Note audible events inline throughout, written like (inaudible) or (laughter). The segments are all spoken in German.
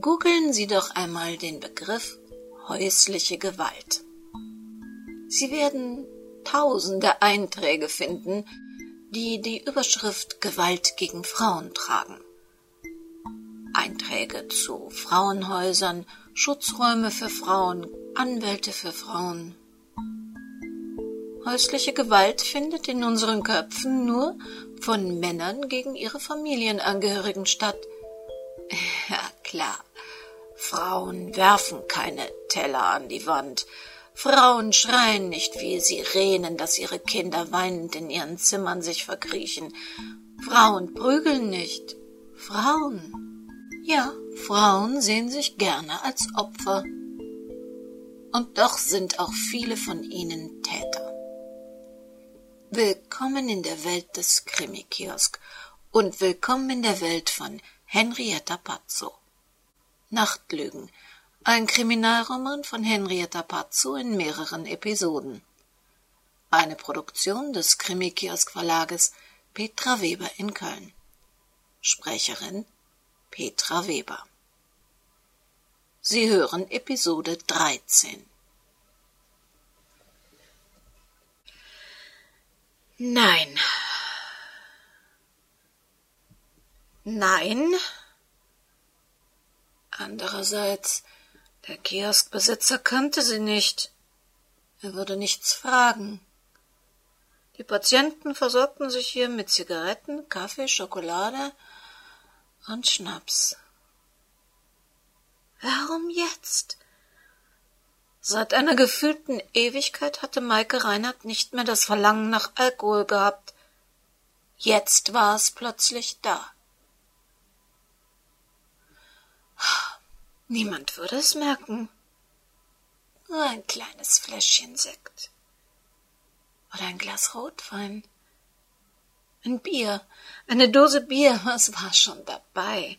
Googeln Sie doch einmal den Begriff häusliche Gewalt. Sie werden tausende Einträge finden, die die Überschrift Gewalt gegen Frauen tragen. Einträge zu Frauenhäusern, Schutzräume für Frauen, Anwälte für Frauen. Häusliche Gewalt findet in unseren Köpfen nur von Männern gegen ihre Familienangehörigen statt. (laughs) Ja klar, Frauen werfen keine Teller an die Wand, Frauen schreien nicht wie Sirenen, dass ihre Kinder weinend in ihren Zimmern sich verkriechen. Frauen prügeln nicht. Frauen. Ja, Frauen sehen sich gerne als Opfer. Und doch sind auch viele von ihnen Täter. Willkommen in der Welt des Krimi-Kiosk und willkommen in der Welt von Henrietta Pazzo. Nachtlügen, ein Kriminalroman von Henrietta Pazzo in mehreren Episoden. Eine Produktion des Krimi-Kiosk Verlages Petra Weber in Köln. Sprecherin Petra Weber. Sie hören Episode 13. Nein. Nein. Andererseits, der Kioskbesitzer kannte sie nicht. Er würde nichts fragen. Die Patienten versorgten sich hier mit Zigaretten, Kaffee, Schokolade und Schnaps. Warum jetzt? Seit einer gefühlten Ewigkeit hatte Maike Reinhardt nicht mehr das Verlangen nach Alkohol gehabt. Jetzt war es plötzlich da. Niemand würde es merken. Nur ein kleines Fläschchen Sekt. Oder ein Glas Rotwein. Ein Bier, eine Dose Bier, was war schon dabei?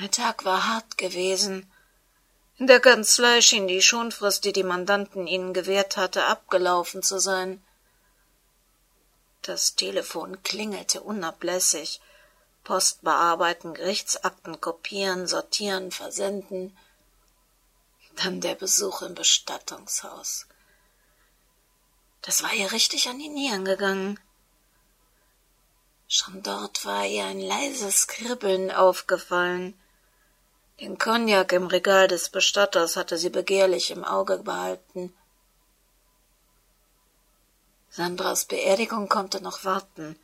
Der Tag war hart gewesen. In der Kanzlei schien die Schonfrist, die die Mandanten ihnen gewährt hatte, abgelaufen zu sein. Das Telefon klingelte unablässig. Post bearbeiten, Gerichtsakten kopieren, sortieren, versenden. Dann der Besuch im Bestattungshaus. Das war ihr richtig an die Nieren gegangen. Schon dort war ihr ein leises Kribbeln aufgefallen. Den Cognac im Regal des Bestatters hatte sie begehrlich im Auge behalten. Sandras Beerdigung konnte noch warten.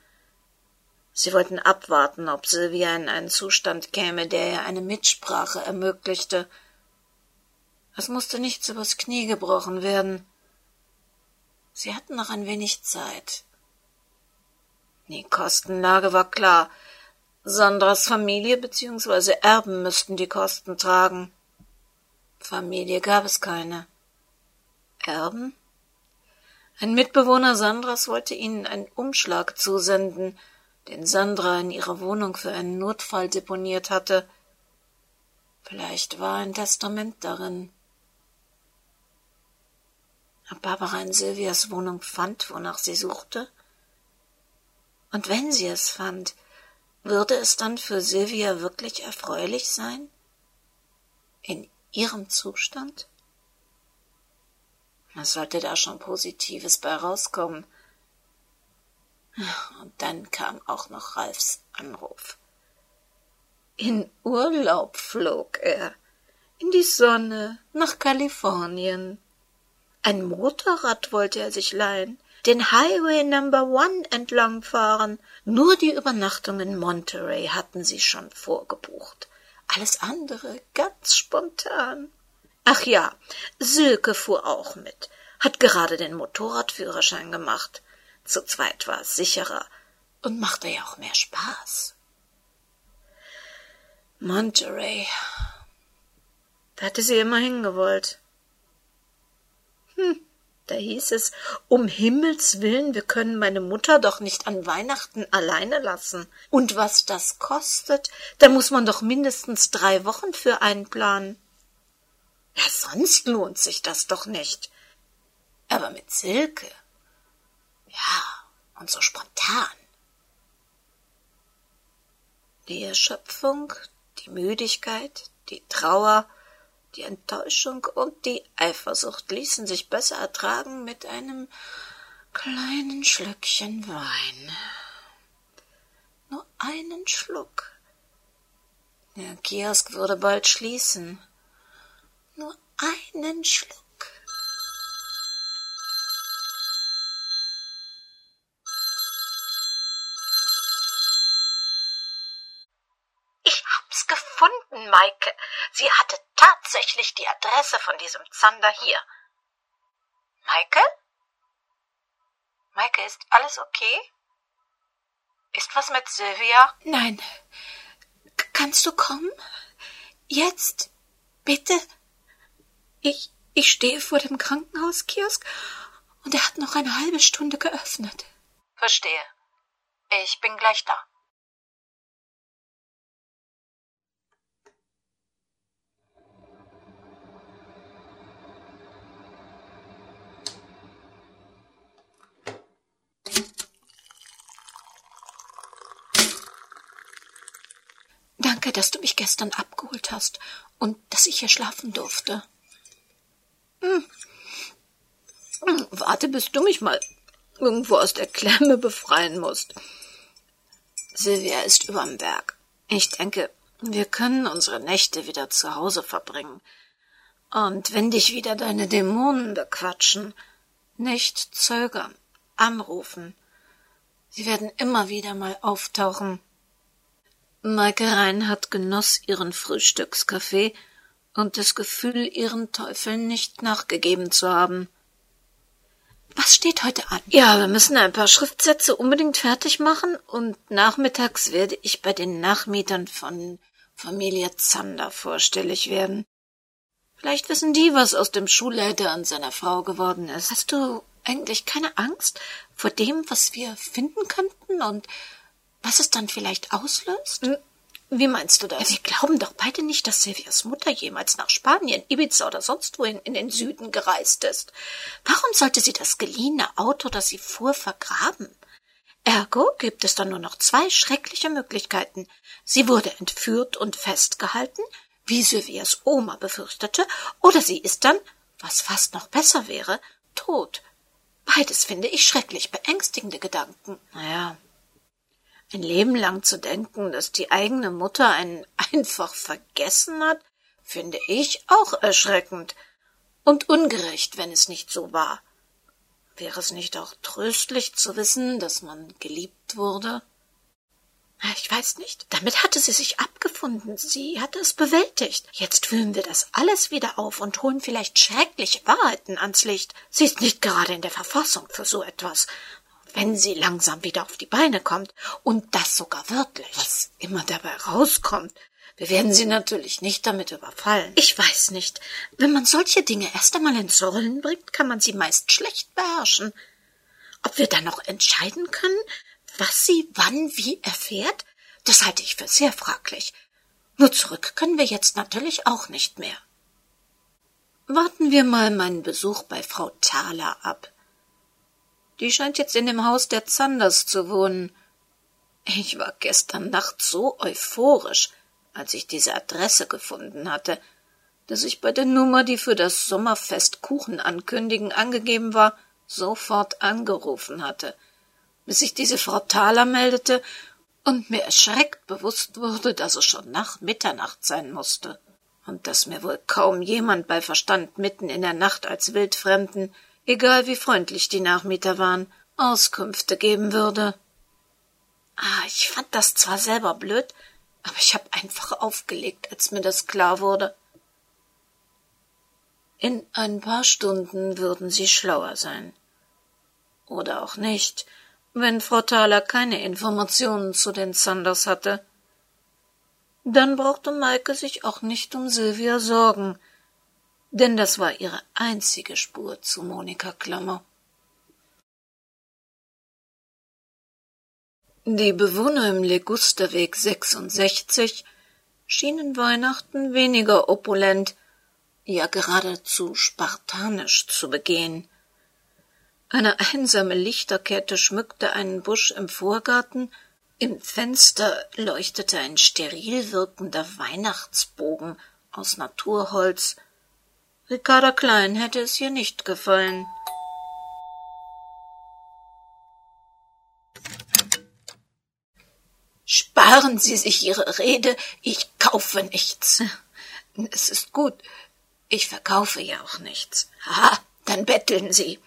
Sie wollten abwarten, ob Sylvia in einen Zustand käme, der ihr eine Mitsprache ermöglichte. Es musste nichts übers Knie gebrochen werden. Sie hatten noch ein wenig Zeit. Die Kostenlage war klar. Sandras Familie bzw. Erben müssten die Kosten tragen. Familie gab es keine. Erben? Ein Mitbewohner Sandras wollte ihnen einen Umschlag zusenden, den Sandra in ihrer Wohnung für einen Notfall deponiert hatte. Vielleicht war ein Testament darin. Ob Barbara in Sylvias Wohnung fand, wonach sie suchte? Und wenn sie es fand, würde es dann für Sylvia wirklich erfreulich sein? In ihrem Zustand? Was sollte da schon Positives bei rauskommen? Und dann kam auch noch Ralfs Anruf. In Urlaub flog er. In die Sonne, nach Kalifornien. Ein Motorrad wollte er sich leihen den Highway Number One entlangfahren. Nur die Übernachtung in Monterey hatten sie schon vorgebucht. Alles andere ganz spontan. Ach ja, Silke fuhr auch mit, hat gerade den Motorradführerschein gemacht. Zu zweit war es sicherer und machte ja auch mehr Spaß. Monterey. Da hatte sie immer hingewollt. Hm. Da hieß es, um Himmels willen, wir können meine Mutter doch nicht an Weihnachten alleine lassen. Und was das kostet, da muss man doch mindestens drei Wochen für einplanen. Ja, sonst lohnt sich das doch nicht. Aber mit Silke. Ja, und so spontan. Die Erschöpfung, die Müdigkeit, die Trauer, die Enttäuschung und die Eifersucht ließen sich besser ertragen mit einem kleinen Schlückchen Wein. Nur einen Schluck. Der Kiosk würde bald schließen. Nur einen Schluck. Ich hab's gefunden, Maike. Sie hatte tatsächlich die Adresse von diesem Zander hier. Maike? Maike, ist alles okay? Ist was mit Sylvia? Nein. K kannst du kommen? Jetzt? Bitte? Ich, ich stehe vor dem Krankenhauskiosk und er hat noch eine halbe Stunde geöffnet. Verstehe. Ich bin gleich da. Dass du mich gestern abgeholt hast und dass ich hier schlafen durfte. Hm. Hm, warte, bis du mich mal irgendwo aus der Klemme befreien musst. Silvia ist überm Berg. Ich denke, wir können unsere Nächte wieder zu Hause verbringen. Und wenn dich wieder deine Dämonen bequatschen, nicht zögern, anrufen. Sie werden immer wieder mal auftauchen. Maike Reinhardt genoss ihren Frühstückskaffee und das Gefühl, ihren Teufeln nicht nachgegeben zu haben. Was steht heute an? Ja, wir müssen ein paar Schriftsätze unbedingt fertig machen und nachmittags werde ich bei den Nachmietern von Familie Zander vorstellig werden. Vielleicht wissen die, was aus dem Schulleiter und seiner Frau geworden ist. Hast du eigentlich keine Angst vor dem, was wir finden könnten und was es dann vielleicht auslöst? Hm, wie meinst du das? Wir glauben doch beide nicht, dass Silvias Mutter jemals nach Spanien, Ibiza oder sonst wohin in den Süden gereist ist. Warum sollte sie das geliehene Auto, das sie fuhr, vergraben? Ergo gibt es dann nur noch zwei schreckliche Möglichkeiten. Sie wurde entführt und festgehalten, wie Silvias Oma befürchtete, oder sie ist dann, was fast noch besser wäre, tot. Beides finde ich schrecklich beängstigende Gedanken. Naja, ein Leben lang zu denken, dass die eigene Mutter einen (laughs) einfach vergessen hat, finde ich auch erschreckend und ungerecht, wenn es nicht so war. Wäre es nicht auch tröstlich zu wissen, dass man geliebt wurde? Ich weiß nicht. Damit hatte sie sich abgefunden. Sie hatte es bewältigt. Jetzt fühlen wir das alles wieder auf und holen vielleicht schreckliche Wahrheiten ans Licht. Sie ist nicht gerade in der Verfassung für so etwas wenn sie langsam wieder auf die Beine kommt, und das sogar wirklich, was immer dabei rauskommt, wir werden sie natürlich nicht damit überfallen. Ich weiß nicht. Wenn man solche Dinge erst einmal ins Rollen bringt, kann man sie meist schlecht beherrschen. Ob wir dann noch entscheiden können, was sie wann wie erfährt, das halte ich für sehr fraglich. Nur zurück können wir jetzt natürlich auch nicht mehr. Warten wir mal meinen Besuch bei Frau Thaler ab. Die scheint jetzt in dem Haus der Zanders zu wohnen. Ich war gestern Nacht so euphorisch, als ich diese Adresse gefunden hatte, dass ich bei der Nummer, die für das Sommerfest Kuchen ankündigen angegeben war, sofort angerufen hatte, bis sich diese Frau Thaler meldete und mir erschreckt bewusst wurde, dass es schon nach Mitternacht sein musste und dass mir wohl kaum jemand bei Verstand mitten in der Nacht als Wildfremden egal wie freundlich die Nachmieter waren, Auskünfte geben würde. Ah, ich fand das zwar selber blöd, aber ich hab einfach aufgelegt, als mir das klar wurde. In ein paar Stunden würden sie schlauer sein. Oder auch nicht, wenn Frau Thaler keine Informationen zu den Sanders hatte. Dann brauchte Maike sich auch nicht um Sylvia sorgen, denn das war ihre einzige Spur zu Monika Klammer. Die Bewohner im Legusterweg 66 schienen Weihnachten weniger opulent, ja geradezu spartanisch zu begehen. Eine einsame Lichterkette schmückte einen Busch im Vorgarten, Im Fenster leuchtete ein steril wirkender Weihnachtsbogen aus Naturholz. Ricarda Klein hätte es hier nicht gefallen. Sparen Sie sich Ihre Rede, ich kaufe nichts. Es ist gut, ich verkaufe ja auch nichts. Ha, dann betteln Sie.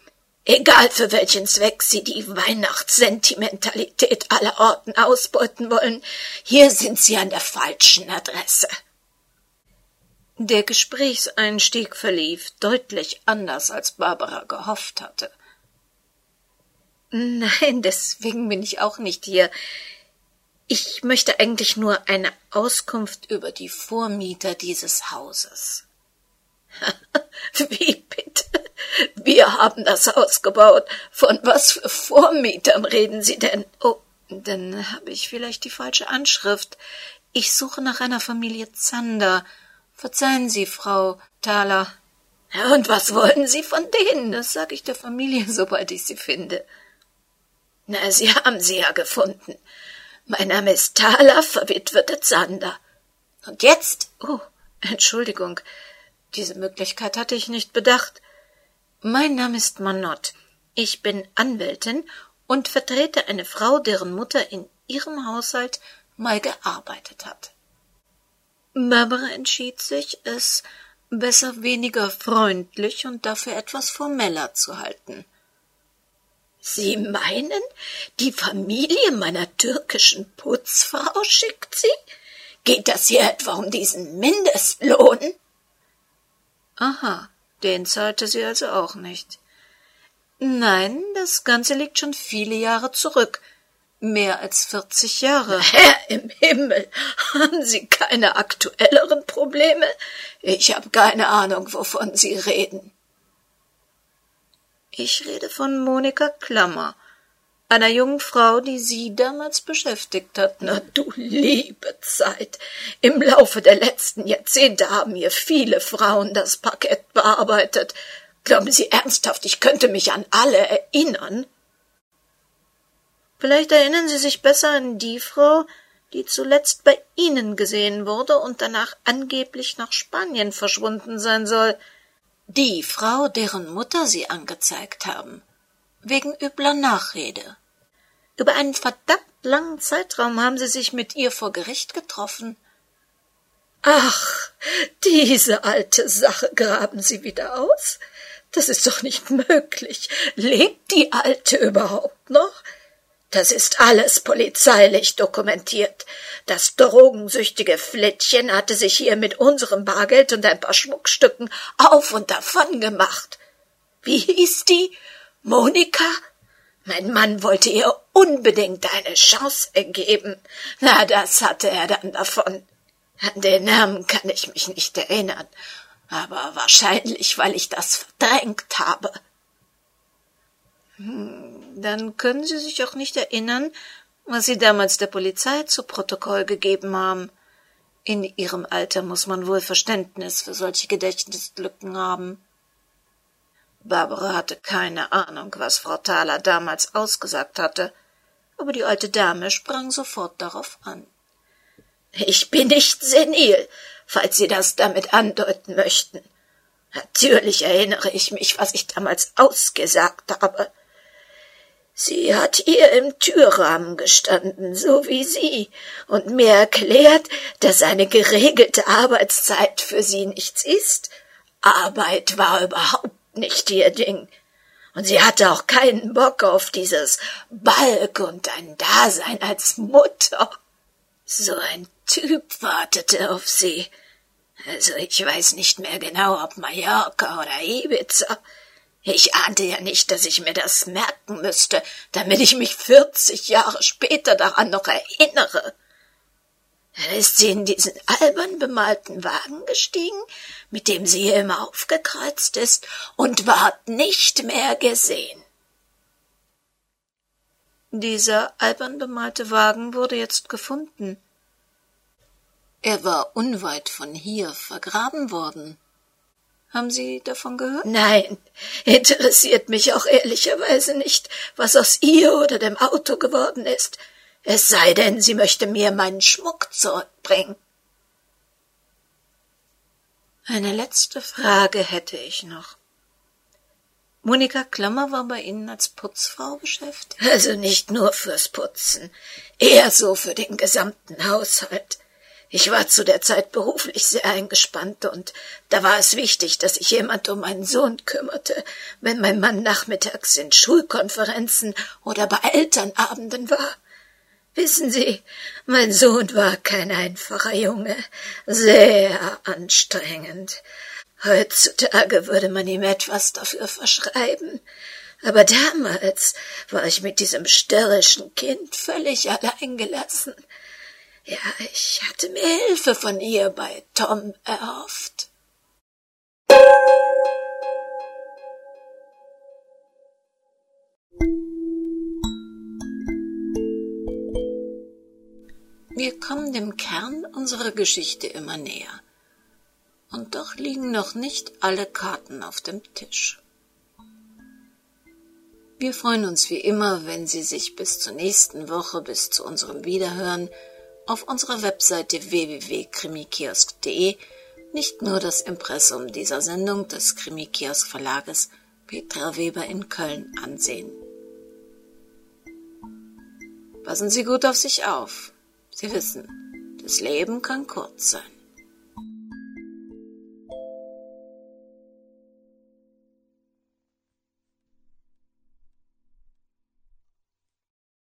Egal für welchen Zweck Sie die Weihnachtssentimentalität aller Orten ausbeuten wollen, hier sind Sie an der falschen Adresse. Der Gesprächseinstieg verlief deutlich anders, als Barbara gehofft hatte. Nein, (laughs) deswegen bin ich auch nicht hier. Ich möchte eigentlich nur eine Auskunft über die Vormieter dieses Hauses. (laughs) Wie bitte? Wir haben das Haus gebaut. Von was für Vormietern reden Sie denn? Oh, dann habe ich vielleicht die falsche Anschrift. Ich suche nach einer Familie Zander. Verzeihen Sie, Frau Thaler. Und was wollen Sie von denen? Das sage ich der Familie, (laughs) sobald ich sie finde. Na, Sie haben sie ja gefunden. Mein Name ist Thaler, verwitwete Zander. Und jetzt? Oh, Entschuldigung. Diese Möglichkeit hatte ich nicht bedacht. Mein Name ist Manott. Ich bin Anwältin und vertrete eine Frau, deren Mutter in ihrem Haushalt mal gearbeitet hat. Barbara entschied sich, es besser weniger freundlich und dafür etwas formeller zu halten. Sie meinen, die Familie meiner türkischen Putzfrau schickt sie? Geht das hier etwa um diesen Mindestlohn? Aha, den zahlte sie also auch nicht. Nein, das Ganze liegt schon viele Jahre zurück. Mehr als vierzig Jahre. (laughs) Herr im Himmel, haben Sie keine aktuelleren Probleme? Ich habe keine Ahnung, wovon Sie reden. Ich rede von Monika Klammer, einer jungen Frau, die Sie damals beschäftigt hat. Na du liebe Zeit. Im Laufe der letzten Jahrzehnte haben hier viele Frauen das Parkett bearbeitet. Glauben Sie ernsthaft, ich könnte mich an alle erinnern? Vielleicht erinnern Sie sich besser an die Frau, die zuletzt bei Ihnen gesehen wurde und danach angeblich nach Spanien verschwunden sein soll. Die Frau, deren Mutter Sie angezeigt haben, wegen übler Nachrede. Über einen verdammt langen Zeitraum haben Sie sich mit ihr vor Gericht getroffen. Ach, diese alte Sache graben Sie wieder aus? Das ist doch nicht möglich. Lebt die Alte überhaupt noch? Das ist alles polizeilich dokumentiert. Das drogensüchtige Flittchen hatte sich hier mit unserem Bargeld und ein paar Schmuckstücken auf und davon gemacht. Wie hieß die? Monika? Mein Mann wollte ihr unbedingt eine Chance ergeben. Na, das hatte er dann davon. An den Namen kann ich mich nicht erinnern, aber wahrscheinlich, weil ich das verdrängt habe. Dann können Sie sich auch nicht erinnern, was Sie damals der Polizei zu Protokoll gegeben haben. In Ihrem Alter muss man wohl Verständnis für solche Gedächtnislücken haben. Barbara hatte keine Ahnung, was Frau Thaler damals ausgesagt hatte, aber die alte Dame sprang sofort darauf an. Ich bin nicht senil, falls Sie das damit andeuten möchten. Natürlich erinnere ich mich, was ich damals ausgesagt habe. Sie hat ihr im Türrahmen gestanden, so wie Sie, und mir erklärt, dass eine geregelte Arbeitszeit für sie nichts ist. Arbeit war überhaupt nicht ihr Ding. Und sie hatte auch keinen Bock auf dieses Balk und ein Dasein als Mutter. So ein Typ wartete auf sie. Also ich weiß nicht mehr genau, ob Mallorca oder Ibiza. Ich ahnte ja nicht, dass ich mir das merken müsste, damit ich mich vierzig Jahre später daran noch erinnere. Dann ist sie in diesen albern bemalten Wagen gestiegen, mit dem sie hier immer aufgekreuzt ist, und ward nicht mehr gesehen. Dieser albern bemalte Wagen wurde jetzt gefunden. Er war unweit von hier vergraben worden. Haben Sie davon gehört? Nein, interessiert mich auch ehrlicherweise nicht, was aus ihr oder dem Auto geworden ist. Es sei denn, sie möchte mir meinen Schmuck zurückbringen. Eine letzte Frage hätte ich noch. Monika Klammer war bei Ihnen als Putzfrau beschäftigt? Also nicht nur fürs Putzen, eher so für den gesamten Haushalt. Ich war zu der Zeit beruflich sehr eingespannt und da war es wichtig, dass sich jemand um meinen Sohn kümmerte, wenn mein Mann nachmittags in Schulkonferenzen oder bei Elternabenden war. Wissen Sie, mein Sohn war kein einfacher Junge, sehr anstrengend. Heutzutage würde man ihm etwas dafür verschreiben. Aber damals war ich mit diesem störrischen Kind völlig alleingelassen. Ja, ich hatte mir Hilfe von ihr bei Tom erhofft. Wir kommen dem Kern unserer Geschichte immer näher. Und doch liegen noch nicht alle Karten auf dem Tisch. Wir freuen uns wie immer, wenn Sie sich bis zur nächsten Woche, bis zu unserem Wiederhören, auf unserer Webseite www.krimikiosk.de nicht nur das Impressum dieser Sendung des Krimikiosk Verlages Petra Weber in Köln ansehen. Passen Sie gut auf sich auf. Sie wissen, das Leben kann kurz sein.